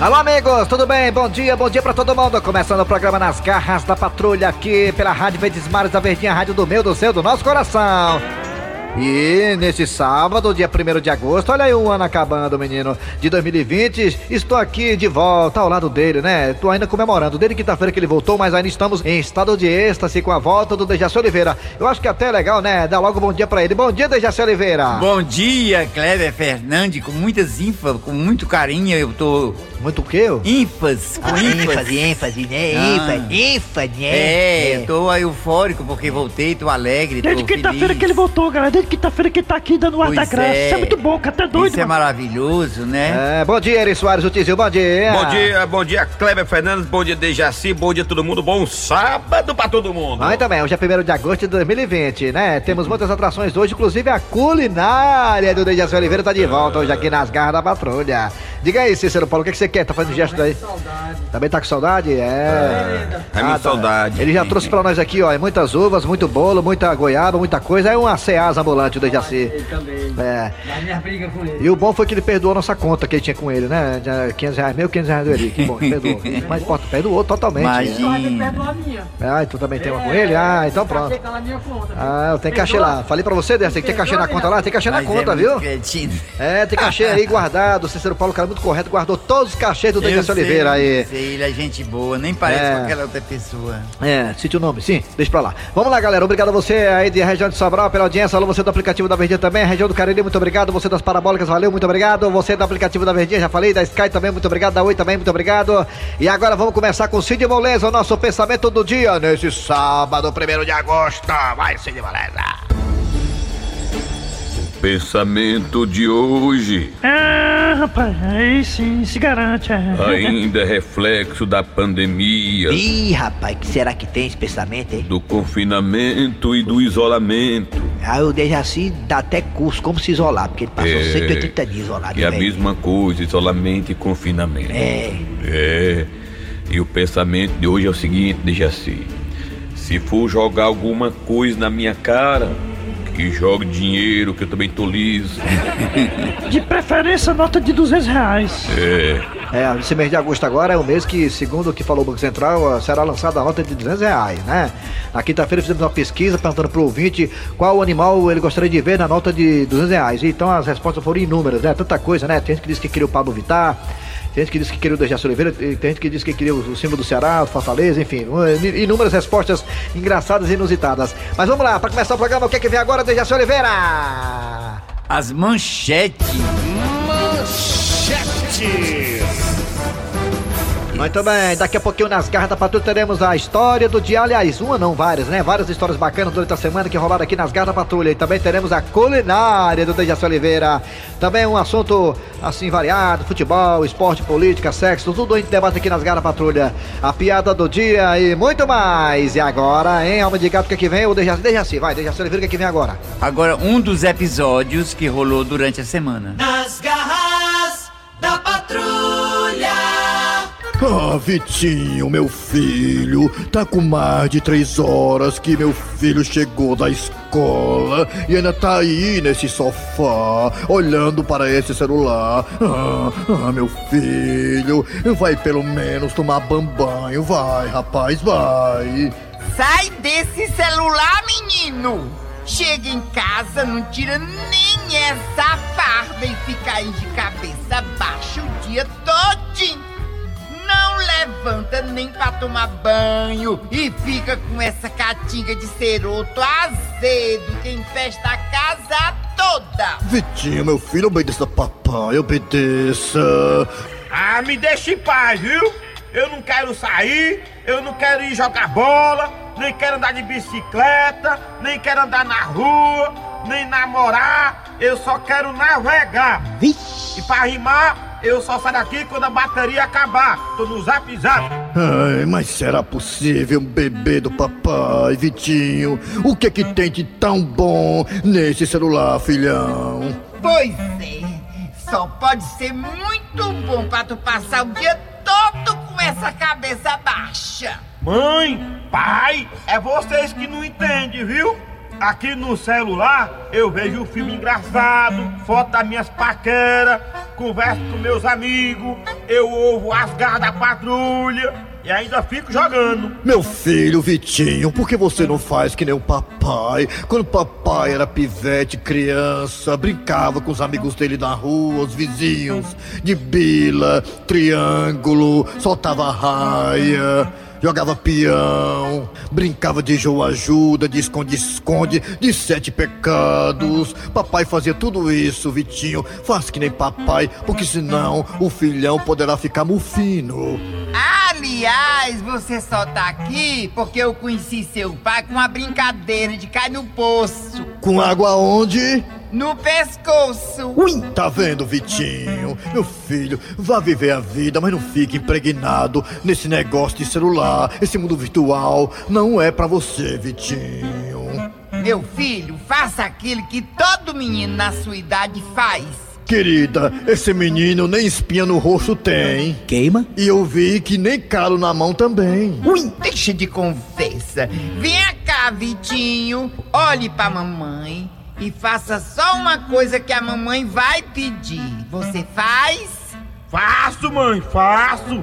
Alô, amigos, tudo bem? Bom dia, bom dia pra todo mundo. Começando o programa Nas Garras da Patrulha aqui pela Rádio Verdes Mares da Verdinha, rádio do meu, do seu, do nosso coração. E nesse sábado, dia 1 de agosto, olha aí o ano acabando, menino, de 2020. Estou aqui de volta ao lado dele, né? Estou ainda comemorando. Desde quinta-feira que ele voltou, mas ainda estamos em estado de êxtase com a volta do Dejaci Oliveira. Eu acho que até é legal, né? Dar logo bom dia pra ele. Bom dia, Dejaci Oliveira. Bom dia, Kleber Fernandes, com muitas ínfas, com muito carinho, eu tô... Muito o quê? ínfas, com Ah, ínfas. ênfase, ênfase, né? Ah. ênfase, né? É, eu tô eufórico porque voltei, tô alegre, tô Desde quinta-feira que ele voltou, galera. Quinta-feira que tá aqui dando o ar da graça. é. Isso é muito bom, cara. Tá doido, Isso é mano. maravilhoso, né? É, bom dia, Eri Soares, o Tizil, bom dia. Bom dia, bom dia, Kleber Fernandes, bom dia, Dejaci, bom dia todo mundo, bom sábado pra todo mundo. Aí também, hoje é 1 de agosto de 2020, né? Temos muitas atrações hoje, inclusive a culinária do Dejaci Oliveira tá de volta hoje aqui nas garras da patrulha. Diga aí, Cícero Paulo, o que, que você quer? Tá fazendo gesto aí? Também tá com saudade? É. É minha tá. saudade. Ele já trouxe pra nós aqui, ó, muitas uvas, muito bolo, muita goiaba, muita coisa. É uma ceasa ambulante o Dejaci. também. É. Mas minha briga com ele. E o bom foi que ele perdoou a nossa conta que ele tinha com ele, né? Já 500 reais meu, 500 reais do Eli. Que bom, que perdoou. Mas importa, perdoou totalmente. Imagina. Minha. Ah, tu também tem uma com ele? Ah, então pronto. Cachê na minha conta. Ah, eu tenho cachê lá. Falei pra você, tem que ter cachê na conta lá, tem cachê na Mas conta, é viu? É, tem cachê aí guardado. O Cícero Paulo, cara muito correto, guardou todos os cachês do Dejaci Oliveira aí. sei, ele é gente boa, nem parece É. com aquela outra pessoa. É, cite o nome, sim, deixa pra lá. Vamos lá, galera. Obrigado a você aí de região de Sobral pela audiência. Alô, você do aplicativo da Verdinha também. Região do Cariri, muito obrigado. Você das Parabólicas, valeu, muito obrigado. Você do aplicativo da Verdinha, já falei. Da Sky também, muito obrigado. Da Oi também, muito obrigado. E agora vamos começar com Cid Moleza, o nosso pensamento do dia nesse sábado, 1 de agosto. Vai, Cid Moleza. Pensamento de hoje Ah, rapaz. Aí sim, se garante. é. ainda é reflexo da pandemia, Ih, rapaz, que será que tem esse pensamento, hein? do confinamento e do isolamento. Ah, o Dejaci dá até curso como se isolar, porque ele passou É, 180 dias isolado. É a velho. mesma coisa, isolamento e confinamento. É. É. E o pensamento de hoje é o seguinte, Dejaci. Se for jogar alguma coisa na minha cara, que jogue dinheiro, que eu também tô liso. De preferência, nota de 200 reais. É. É, esse mês de agosto agora é o mês que, segundo o que falou o Banco Central, será lançada a nota de 200 reais, né? Na quinta-feira fizemos uma pesquisa perguntando pro ouvinte qual animal ele gostaria de ver na nota de 200 reais. Então as respostas foram inúmeras, né? Tanta coisa, né? Tem gente que disse que queria o Pablo Vittar, tem gente que disse que queria o Dejaci Oliveira, tem gente que disse que queria o símbolo do Ceará, o Fortaleza, enfim, inúmeras respostas engraçadas e inusitadas. Mas vamos lá, para começar o programa, o que é que vem agora, Dejaci Oliveira? As manchetes. Muito bem, daqui a pouquinho nas garras da patrulha teremos a história do dia, aliás, uma não, várias, né? Várias histórias bacanas durante a semana que rolaram aqui nas garras da patrulha. E também teremos a culinária do Dejaci Oliveira. Também um assunto assim variado, futebol, esporte, política, sexo, tudo a gente debate aqui nas garras da patrulha. A piada do dia e muito mais. E agora, hein, alma de gato, o que é que vem? O Dejaci, Dejaci, vai, Dejaci Oliveira, o que é que vem agora? Agora, um dos episódios que rolou durante a semana. Nas garras Ah, Vitinho, meu filho, tá com mais de três horas que meu filho chegou da escola e ainda tá aí nesse sofá, olhando para esse celular. Ah, ah, meu filho, vai pelo menos tomar bambanho, vai, rapaz, vai. Sai desse celular, menino! Chega em casa, não tira nem essa farda e fica aí de cabeça baixa o dia todinho. Não levanta nem pra tomar banho e fica com essa catinga de ceroto azedo que infesta a casa toda. Vitinho, meu filho, obedeça papai, obedeça. Ah, me deixa em paz, viu? Eu não quero sair, eu não quero ir jogar bola, nem quero andar de bicicleta, nem quero andar na rua, nem namorar, eu só quero navegar. E pra rimar, eu só saio daqui quando a bateria acabar. Tô no zap zap. Ai, mas será possível, bebê do papai, Vitinho? O que é que tem de tão bom nesse celular, filhão? Pois é, só pode ser muito bom pra tu passar o dia todo com essa cabeça baixa. Mãe, pai, é vocês que não entendem, viu? Aqui no celular eu vejo um filme engraçado, foto das minhas paqueras, converso com meus amigos, eu ouvo as garras da patrulha e ainda fico jogando. Meu filho Vitinho, por que você não faz que nem o papai? Quando papai era pivete, criança, brincava com os amigos dele na rua, os vizinhos, de bila, triângulo, soltava raia. Jogava peão, brincava de jogo ajuda, de esconde-esconde, de sete pecados. Papai fazia tudo isso, Vitinho. Faz que nem papai, porque senão o filhão poderá ficar mufino. Aliás, você só tá aqui porque eu conheci seu pai com uma brincadeira de cair no poço. Com água onde? No pescoço. Ui, tá vendo, Vitinho? Meu filho, vá viver a vida, mas não fique impregnado nesse negócio de celular. Esse mundo virtual não é pra você, Vitinho. Meu filho, faça aquilo que todo menino na sua idade faz. Querida, esse menino nem espinha no rosto tem. Queima? E eu vi que nem calo na mão também. Ui, deixa de conversa. Venha cá, Vitinho. Olhe pra mamãe e faça só uma coisa que a mamãe vai pedir. Você faz? Faço, mãe, faço.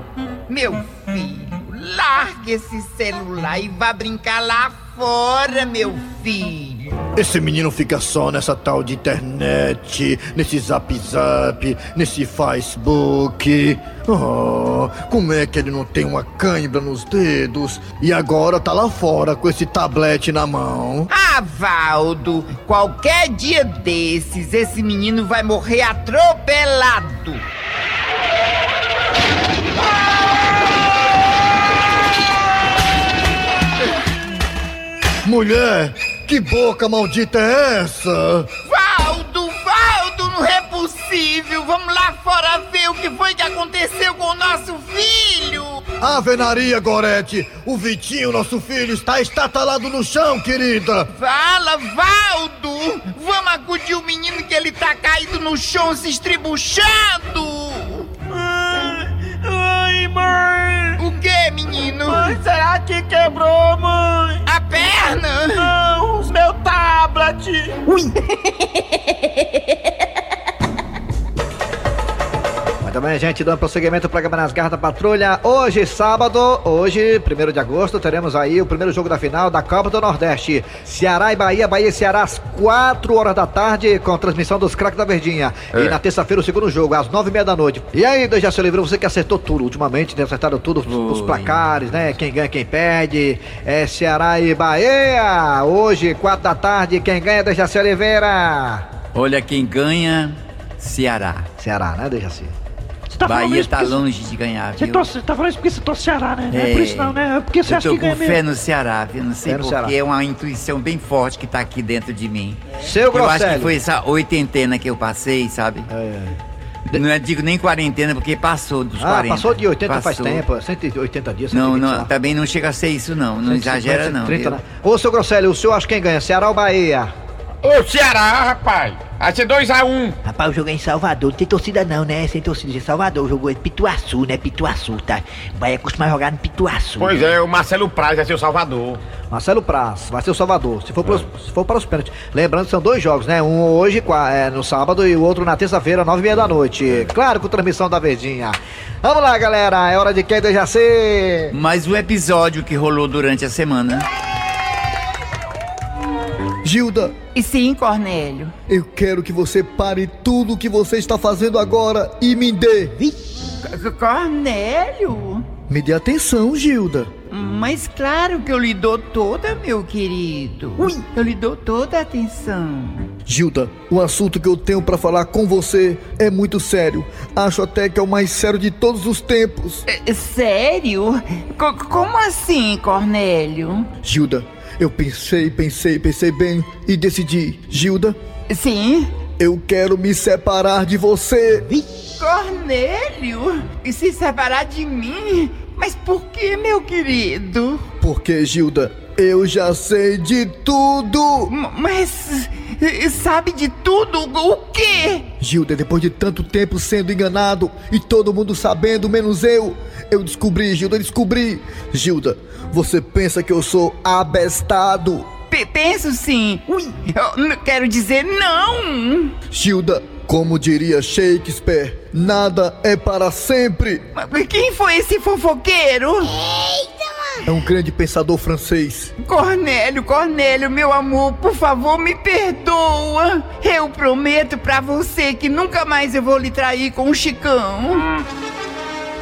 Meu filho, largue esse celular e vá brincar lá fora, meu filho. Esse menino fica só nessa tal de internet, nesse zap zap, nesse Facebook. Oh, como é que ele não tem uma cãibra nos dedos? E agora tá lá fora com esse tablete na mão. Ah, Valdo, qualquer dia desses, esse menino vai morrer atropelado. Mulher, que boca maldita é essa? Valdo, Valdo, não é possível. Vamos lá fora ver o que foi que aconteceu com o nosso filho. Avenaria, Gorete! O Vitinho, nosso filho, está estatalado no chão, querida! Fala, Valdo! Vamos acudir o menino que ele tá caído no chão se estribuchando! Ai, mãe! O que, menino? Mãe, será que quebrou, Oui bem, gente, dando prosseguimento ao programa Nas Garras da Patrulha. Hoje, sábado, hoje, 1 de agosto, teremos aí o primeiro jogo da final da Copa do Nordeste. Ceará e Bahia, Bahia e Ceará às 4 horas da tarde, com transmissão dos craques da Verdinha. É. E na terça-feira o segundo jogo, às 9 e meia da noite. E aí, Dejaci Oliveira, você que acertou tudo ultimamente, tem acertado tudo, os, os placares, né? Quem ganha, quem perde. É Ceará e Bahia. Hoje, 4 da tarde, quem ganha, Dejaci Oliveira. Olha quem ganha, Ceará. Ceará, né, Dejaci? Você tá Bahia tá porque longe de ganhar, Você viu? torce, tá falando isso porque você torce Ceará, né? Não é É. por isso não, né? É porque você Eu acha tô que ganha com fé mesmo. no Ceará, viu? Não sei porque é uma intuição bem forte que tá aqui dentro de mim. Seu Eu acho que foi essa oitentena que eu passei, sabe? Não é, digo nem quarentena, porque passou dos Ah, 40. passou de 80 faz Passou. tempo, 180 dias. Não, 120, sei não, também não chega a ser isso, não. Não 150, exagera, não. 130, viu? né? Ô, seu Grosselio, o senhor acha quem ganha? Ceará ou Bahia? Ô, Ceará, rapaz! Vai ser 2x1. Rapaz, o jogo é em Salvador, não tem torcida não, né? Sem torcida, em Salvador, o jogo é Pituaçu, né? Pituaçu, tá? O Bahia costuma jogar no Pituaçu. Pois é, o Marcelo Praz vai ser o Salvador. Marcelo Praz, vai ser o Salvador. Se for, pros- se for para os pênaltis. Lembrando que são dois jogos, né? Um hoje, é, no sábado, e o outro na terça-feira, nove e meia da noite. Claro, com transmissão da Verdinha. Vamos lá, galera. É hora de quem já ser. Mais um episódio que rolou durante a semana. Gilda, E sim, Cornélio. eu quero que você pare tudo o que você está fazendo agora e me dê. C- Cornélio? Me dê atenção, Gilda. Mas claro que eu lhe dou toda, meu querido. Eu lhe dou toda a atenção. Gilda, o assunto que eu tenho para falar com você é muito sério. Acho até que é o mais sério de todos os tempos. É, Sério? Co- como assim, Cornélio? Gilda, eu pensei, pensei, pensei bem e decidi. Gilda, Sim? eu quero me separar de você. Cornélio? E se separar de mim? Mas por que, meu querido? Porque, Gilda, eu já sei de tudo. M- Mas sabe de tudo o quê? Gilda, depois de tanto tempo sendo enganado e todo mundo sabendo, menos eu, eu descobri, Gilda, descobri. Gilda, você pensa que eu sou abestado? P- penso sim. Ui, eu não quero dizer não. Gilda, como diria Shakespeare, nada é para sempre. Mas quem foi esse fofoqueiro? É um grande pensador francês. Cornélio, Cornélio, meu amor, por favor, me perdoa. Eu prometo pra você que nunca mais eu vou lhe trair com o Chicão.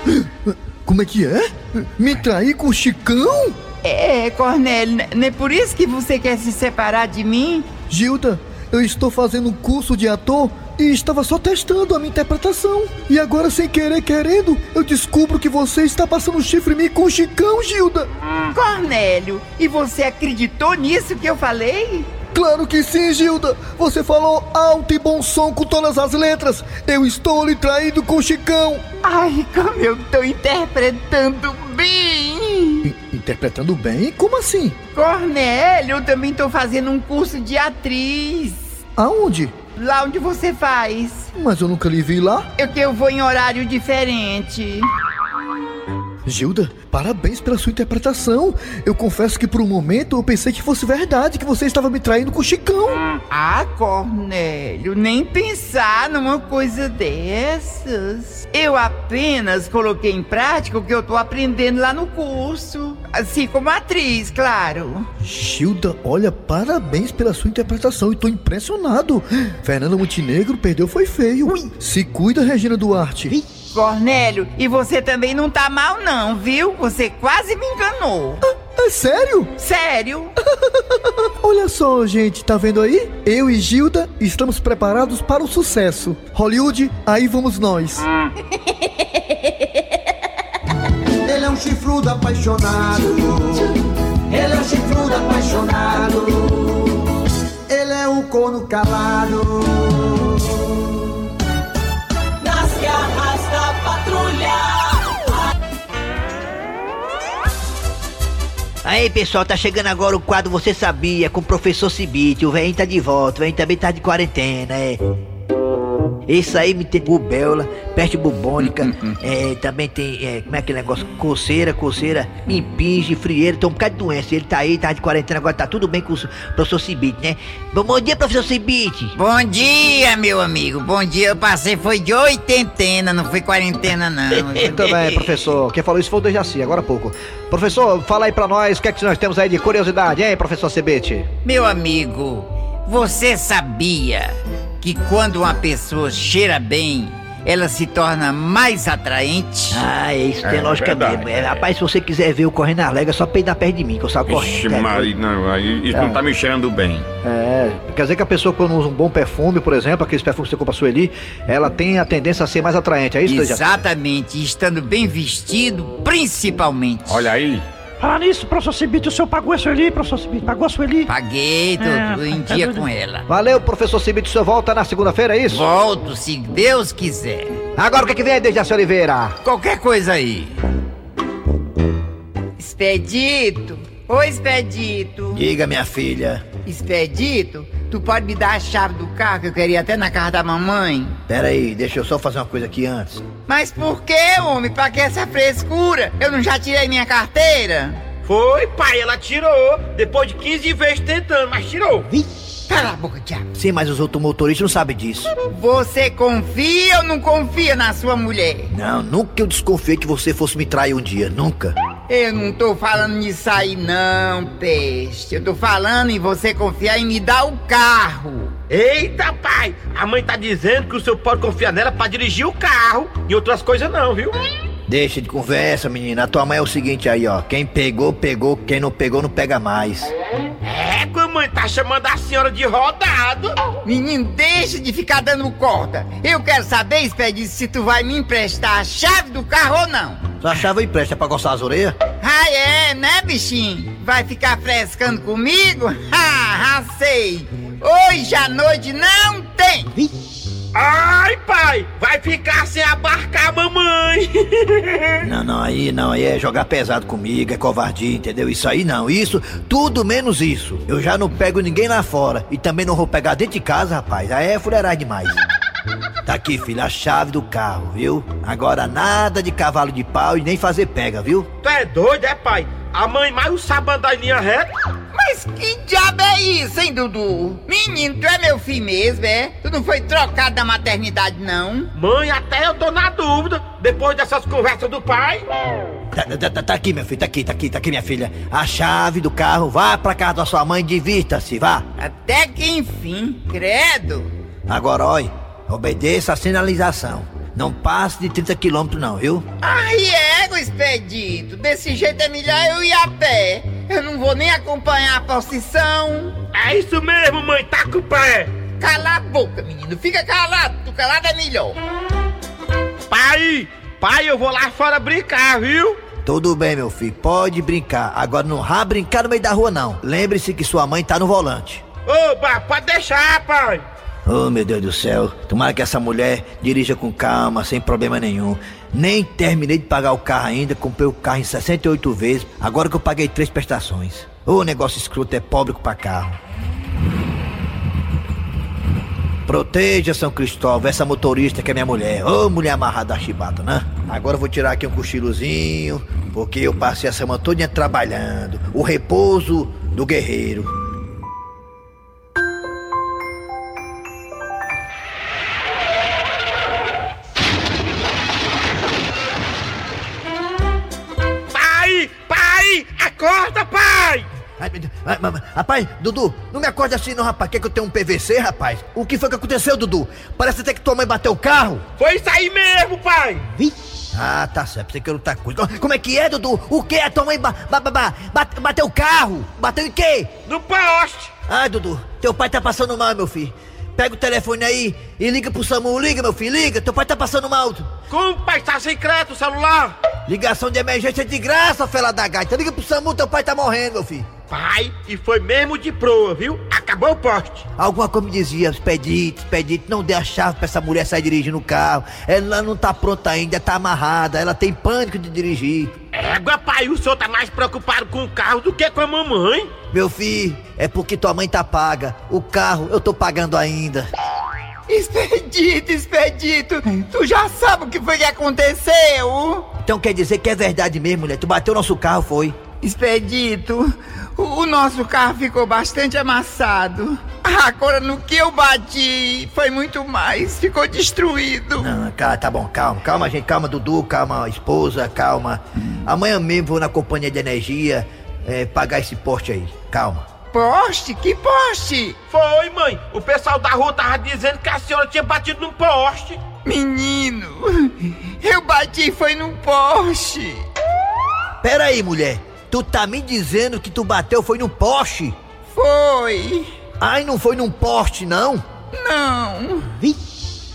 Como é que é? Me trair com o Chicão? É, Cornélio, não é por isso que você quer se separar de mim? Gilda, eu estou fazendo um curso de ator e estava só testando a minha interpretação. E agora, sem querer, querendo, eu descubro que você está passando chifre em mim com o Chicão, Gilda. Cornélio, e você acreditou nisso que eu falei? Claro que sim, Gilda. Você falou alto e bom som com todas as letras. Eu estou lhe traindo com o Chicão. Ai, como eu tô interpretando bem! Interpretando bem? Como assim? Cornélio, eu também tô fazendo um curso de atriz. Aonde? Lá onde você faz. Mas eu nunca lhe vi lá. Eu que eu vou em horário diferente. Gilda, parabéns pela sua interpretação. Eu confesso que por um momento eu pensei que fosse verdade, que você estava me traindo com o Chicão. Ah, Cornélio, nem pensar numa coisa dessas. Eu apenas coloquei em prática o que eu tô aprendendo lá no curso. Assim como atriz, claro. Gilda, olha, parabéns pela sua interpretação. E tô impressionado. Fernanda Montenegro perdeu foi feio. Se cuida, Regina Duarte. Cornélio, e você também não tá mal não, viu? Você quase me enganou. É sério? Sério? Olha só, gente, tá vendo aí? Eu e Gilda estamos preparados para o sucesso. Hollywood, aí vamos nós. Ele é um chifrudo apaixonado. Ele é um chifrudo apaixonado. Ele é um corno calado. Aí pessoal, tá chegando agora o quadro Você Sabia com o professor Cibite. O velhinho tá de volta, o velhinho também tá de quarentena, é. Esse aí me tem rubéola, peste bubônica, é, também tem, é, como é aquele negócio? Coceira, coceira, impinge, frieira, tem um bocado de doença. Ele tá aí, tá de quarentena, agora tá tudo bem com o professor Cibite, né? Bom, bom dia, professor Cibite. Bom dia, meu amigo. Bom dia. Eu passei foi de oitentena, não foi quarentena, não. Muito bem, professor. Quem falou isso foi o Dejaci, agora há pouco. Professor, fala aí pra nós o que é que nós temos aí de curiosidade, hein, professor Cibite? Meu amigo, você sabia que quando uma pessoa cheira bem, ela se torna mais atraente? Ah, é isso, tem É, lógica verdade, mesmo. É, é. rapaz, se você quiser ver o correndo na lega, é só peidar perto de mim, que eu saio Ixi, correndo. É, Maria, não, aí isso É. não tá me cheirando bem. É, quer dizer que a pessoa quando usa um bom perfume, por exemplo, aqueles perfumes que você compra Sueli, ela tem a tendência a ser mais atraente, é isso? Exatamente, estando bem vestido, principalmente. Olha aí. Falar nisso, professor Cibite, o senhor pagou a Sueli, professor Cibite? Pagou a Sueli? Paguei, tô, É, tô em tá dia doido. com ela. Valeu, professor Cibite, o senhor volta na segunda-feira, é isso? Volto, se Deus quiser. Agora o que, é que vem aí, Dejaci Oliveira? Qualquer coisa aí. Expedito. Ô, Expedito. Diga, minha filha. Expedito, tu pode me dar a chave do carro que eu queria até na casa da mamãe? Pera aí, deixa eu só fazer uma coisa aqui antes. Mas por que, homem? Pra que essa frescura? Eu não já tirei minha carteira? Foi, pai, ela tirou. Depois de 15 vezes tentando, mas tirou. Cala a boca, diabo. Sim, mas os outros motoristas não sabem disso. Você confia ou não confia na sua mulher? Não, nunca eu desconfiei que você fosse me trair um dia, nunca. Eu não tô falando nisso aí não, peste. Eu tô falando em você confiar em me dar o carro. Eita, pai! A mãe tá dizendo que o senhor pode confiar nela pra dirigir o carro e outras coisas não, viu? Deixa de conversa, menina. A tua mãe é o seguinte aí, ó. Quem pegou, pegou. Quem não pegou, não pega mais. É, que a mãe tá chamando a senhora de rodado. Menino, deixa de ficar dando corda. Eu quero saber, Expedito, se tu vai me emprestar a chave do carro ou não. Sua chave empresta pra coçar as orelhas? Ah, é, né, bichinho? Vai ficar frescando comigo? Ah, sei. Hoje à noite não tem. Ai, pai! Vai ficar sem abarcar a mamãe! Não, não, aí não, aí é jogar pesado comigo, é covardia, entendeu? Isso aí não, isso, tudo menos isso. Eu já não pego ninguém lá fora e também não vou pegar dentro de casa, rapaz. Aí é fuleiragem demais. Tá aqui, filho, a chave do carro, viu? Agora nada de cavalo de pau e nem fazer pega, viu? tu é doido, é, pai? A mãe mais sabe andar em linha reta? Mas que diabo é isso, hein, Dudu? Menino, tu é meu filho mesmo, é? Tu não foi trocado da maternidade, não? Mãe, até eu tô na dúvida, depois dessas conversas do pai. Tá, tá- tá- tá aqui, meu filho, tá aqui, tá aqui, tá aqui, minha filha. A chave do carro, vá pra casa da sua mãe, divirta-se, vá. Até que enfim, credo. Agora, olha, obedeça a sinalização. Não passe de 30 quilômetros não, viu? Ai, ego, expedito. Desse jeito é melhor eu ir a pé. Eu não vou nem acompanhar a procissão. É isso mesmo, mãe, tá com o pé. Cala a boca, menino. Fica calado. Tu calado é melhor. Pai, pai, eu vou lá fora brincar, viu? Tudo bem, meu filho, pode brincar. Agora não vá brincar no meio da rua, não. Lembre-se que sua mãe tá no volante. Opa, pode deixar, pai. Oh, meu Deus do céu. Tomara que essa mulher dirija com calma, sem problema nenhum. Nem terminei de pagar o carro ainda, comprei o carro em 68 vezes, agora que eu paguei três prestações. O negócio escroto é pobre pra carro. Proteja São Cristóvão, essa motorista que é minha mulher. Ô, mulher amarrada a chibata, né? Agora eu vou tirar aqui um cochilozinho, porque eu passei a semana toda trabalhando. O repouso do guerreiro. Ai, mamãe. Rapaz, Dudu, não me acorde assim não, rapaz. Quer que eu tenha um PVC, rapaz? O que foi que aconteceu, Dudu? Parece até que tua mãe bateu o carro. Foi isso aí mesmo, pai. Ah, tá certo, você quer lutar coisa. Como é que é, Dudu? O que? A tua mãe ba ba ba ba bate- bateu o carro? Bateu em quê? No poste. Ai, Dudu, teu pai tá passando mal, meu filho. Pega o telefone aí e liga pro SAMU. Liga, meu filho, liga. Teu pai tá passando mal. Como, pai, tá sem crédito o celular? Ligação de emergência de graça, fela da gaita. Liga pro SAMU, teu pai tá morrendo, meu filho. Pai, e foi mesmo de proa, viu? Acabou o poste. Alguma coisa me dizia, expedite, expedite, não dê a chave pra essa mulher sair dirigindo o carro. Ela não tá pronta ainda, tá amarrada, ela tem pânico de dirigir. Égua, pai, o senhor tá mais preocupado com o carro do que com a mamãe. Meu filho, é porque tua mãe tá paga. O carro eu tô pagando ainda. Expedito, expedito. Tu já sabe o que foi que aconteceu? Então quer dizer que é verdade mesmo, mulher? Tu bateu nosso carro, foi? Expedito, o, nosso carro ficou bastante amassado. Agora no que eu bati foi muito mais, ficou destruído. Não, cara, tá bom, calma, calma, gente, calma, Dudu, calma, esposa, calma. Amanhã mesmo vou na companhia de energia é, pagar esse porte aí. Calma. Poste? Que poste? Foi, mãe. O pessoal da rua tava dizendo que a senhora tinha batido num poste. Menino, eu bati foi num poste. Pera aí, mulher. Tu tá me dizendo que tu bateu foi num poste? Foi. Ai, não foi num poste, não? Não.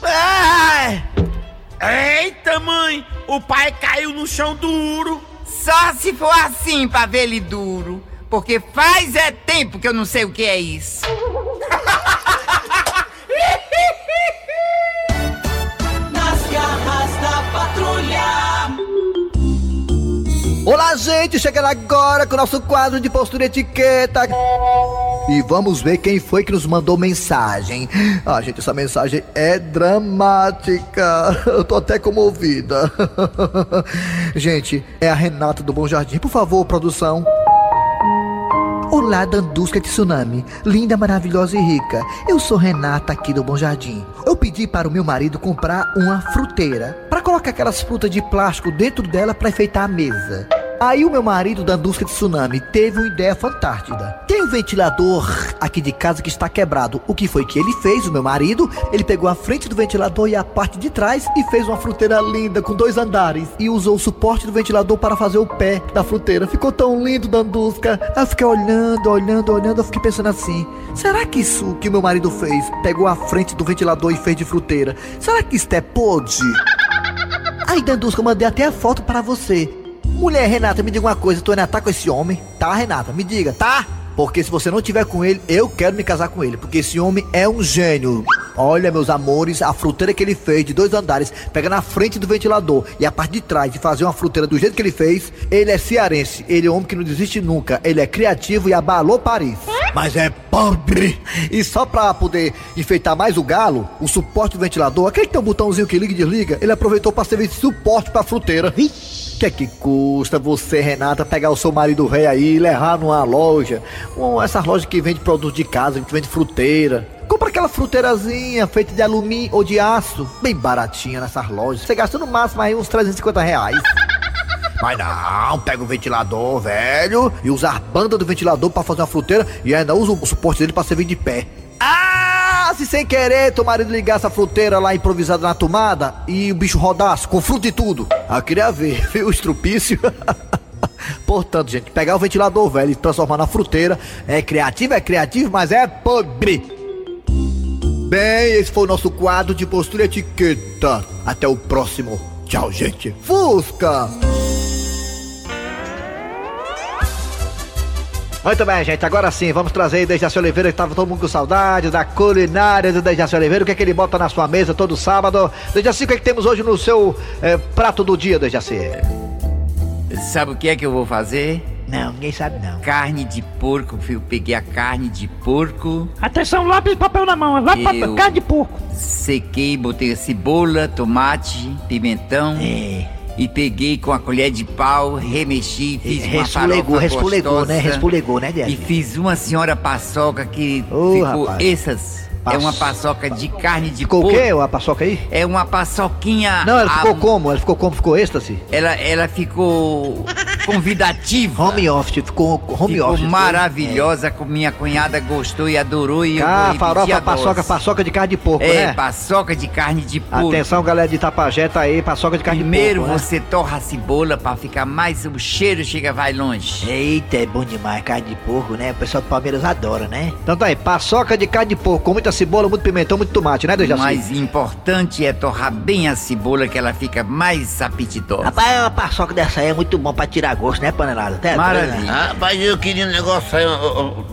Ai! Eita, mãe. O pai caiu no chão duro. Só se for assim pra ver ele duro. Porque faz é tempo que eu não sei o que é isso. Gente! Chegando agora com o nosso quadro de postura e etiqueta. E vamos ver quem foi que nos mandou mensagem. Ah, gente, essa mensagem é dramática. Eu tô até comovida. gente, é a Renata do Bom Jardim. Por favor, produção. Olá, Dandusca Tsunami, linda, maravilhosa e rica. Eu sou Renata aqui do Bom Jardim. Eu pedi para o meu marido comprar uma fruteira para colocar aquelas frutas de plástico dentro dela para enfeitar a mesa. Aí o meu marido, Dandusca Tsunami, teve uma ideia fantástica. Tem um ventilador aqui de casa que está quebrado. O que foi que ele fez, o meu marido? Ele pegou a frente do ventilador e a parte de trás e fez uma fruteira linda com dois andares. E usou o suporte do ventilador para fazer o pé da fruteira. Ficou tão lindo, Dandusca. Eu fiquei olhando, olhando, olhando. Eu fiquei pensando assim: será que isso que o meu marido fez, pegou a frente do ventilador e fez de fruteira, será que isso é pode? Aí, Dandusca, eu mandei até a foto para você. Mulher, Renata, me diga uma coisa, tu ainda tá com esse homem? Tá, Renata? Me diga, tá? Porque se você não tiver com ele, eu quero me casar com ele, porque esse homem é um gênio. Olha, meus amores, a fruteira que ele fez de dois andares, pega na frente do ventilador e a parte de trás e fazer uma fruteira do jeito que ele fez, ele é cearense, ele é um homem que não desiste nunca, ele é criativo e abalou Paris. Mas é pobre. E só pra poder enfeitar mais o galo, o suporte do ventilador, aquele que tem um botãozinho que liga e desliga, ele aproveitou pra servir de suporte pra fruteira. Que que é que custa você, Renata, pegar o seu marido rei aí e levar numa loja? Um, essas lojas que vende produtos de casa, que vende fruteira. Compra aquela fruteirazinha feita de alumínio ou de aço, bem baratinha nessas lojas. Você gasta no máximo aí uns 350 reais. Mas não, pega o ventilador, velho, e usa a banda do ventilador pra fazer uma fruteira e ainda usa o suporte dele pra servir de pé. Ah, se sem querer teu marido ligasse a fruteira lá improvisada na tomada e o bicho rodasse com fruta e tudo. Ah, queria ver, viu, o estrupício. Portanto, gente, pegar o ventilador velho e transformar na fruteira é criativo, é criativo, mas é pobre. Bem, esse foi o nosso quadro de postura etiqueta. Até o próximo. Tchau, gente. Fusca! Muito bem, gente. Agora sim, vamos trazer aí Dejaci Oliveira, que tava todo mundo com saudade da culinária do Dejaci Oliveira. O que é que ele bota na sua mesa todo sábado? Dejaci, o que é que temos hoje no seu eh, prato do dia, Dejaci? Sabe o que é que eu vou fazer? Não, ninguém sabe não. Carne de porco, filho. Peguei a carne de porco, Atenção, lápis e papel na mão. Lápis e papel. Eu- Cara de porco. sequei, botei cebola, tomate, pimentão. É. E peguei com a colher de pau, remexi, fiz uma Resfulegou, farofa resfulegou, né? gostosa. Resfulegou, né, E Débora? fiz uma senhora paçoca que Ô, ficou rapaz. essas. É uma paçoca de carne de Ficou o porco. quê, a paçoca aí? É uma paçoquinha. Não, ela ficou a- como? Ela ficou como? Ficou êxtase? Ela, ela ficou convidativa. Home office, ficou home ficou office. maravilhosa, com minha cunhada gostou e adorou e eu Ah, vou farofa, a paçoca, paçoca de carne de porco, É, né? paçoca de carne de porco. Atenção, galera de Itapajé, tá aí, paçoca de carne Primeiro de porco, né? você torra a cebola pra ficar mais. O cheiro chega, vai longe. Eita, é bom demais, carne de porco, né? O pessoal do Palmeiras adora, né? Então tá aí, paçoca de carne de porco, com muita cebola, muito pimentão, muito tomate, né, Dejaci? mais importante é torrar bem a cebola que ela fica mais apetitosa. Rapaz, uma paçoca dessa aí é muito bom pra tirar gosto, né, panelada? Doido, Maravilha. né? Rapaz, eu queria um negócio aí,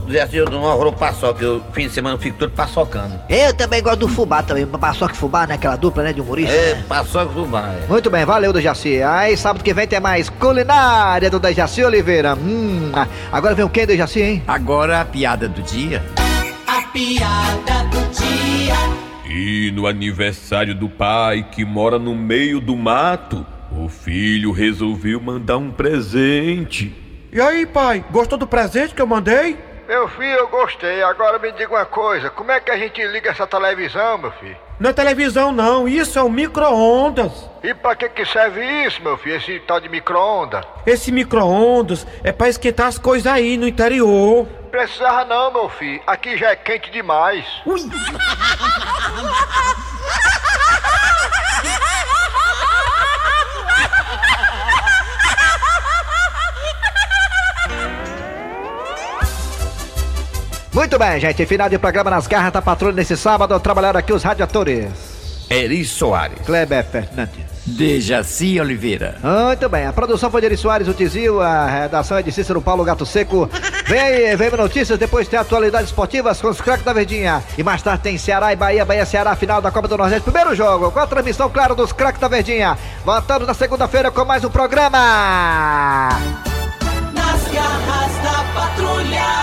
dizer assim, eu não arrolo paçoca, eu fim de semana eu fico todo paçocando. Eu também gosto do fubá também. Paçoca e fubá, né? Aquela dupla, né? De humorista. É, né? paçoca do bar. é. Muito bem, valeu, Dejaci. Aí, sábado que vem tem mais culinária do Dejaci Oliveira. Hum, ah, agora vem o quê, Dejaci, hein? Agora a piada do dia. A piada do dia. E no aniversário do pai que mora no meio do mato, filho resolveu mandar um presente. E aí, pai, gostou do presente que eu mandei? Meu filho, eu gostei. Agora me diga uma coisa: como é que a gente liga essa televisão, meu filho? Não é televisão, não, isso é um micro-ondas. E pra que que serve isso, meu filho, esse tal de micro-ondas? Esse micro-ondas é pra esquentar as coisas aí no interior. Precisava não, meu filho. Aqui já é quente demais. Muito bem, gente. Final de programa nas garras da patrulha nesse sábado. Trabalharam aqui os radiadores. Eri Soares. Kleber Fernandes. Dejaci Oliveira. Muito bem, a produção foi de Eri Soares, o Tizil, a redação é de Cícero Paulo Gato Seco. Vem aí, vem notícias, depois tem atualidades esportivas com os craques da Verdinha. E mais tarde tem Ceará e Bahia, Bahia Ceará, final da Copa do Nordeste, primeiro jogo, com a transmissão, claro, dos craques da Verdinha. Voltamos na segunda-feira com mais um programa. Nas garras da patrulha.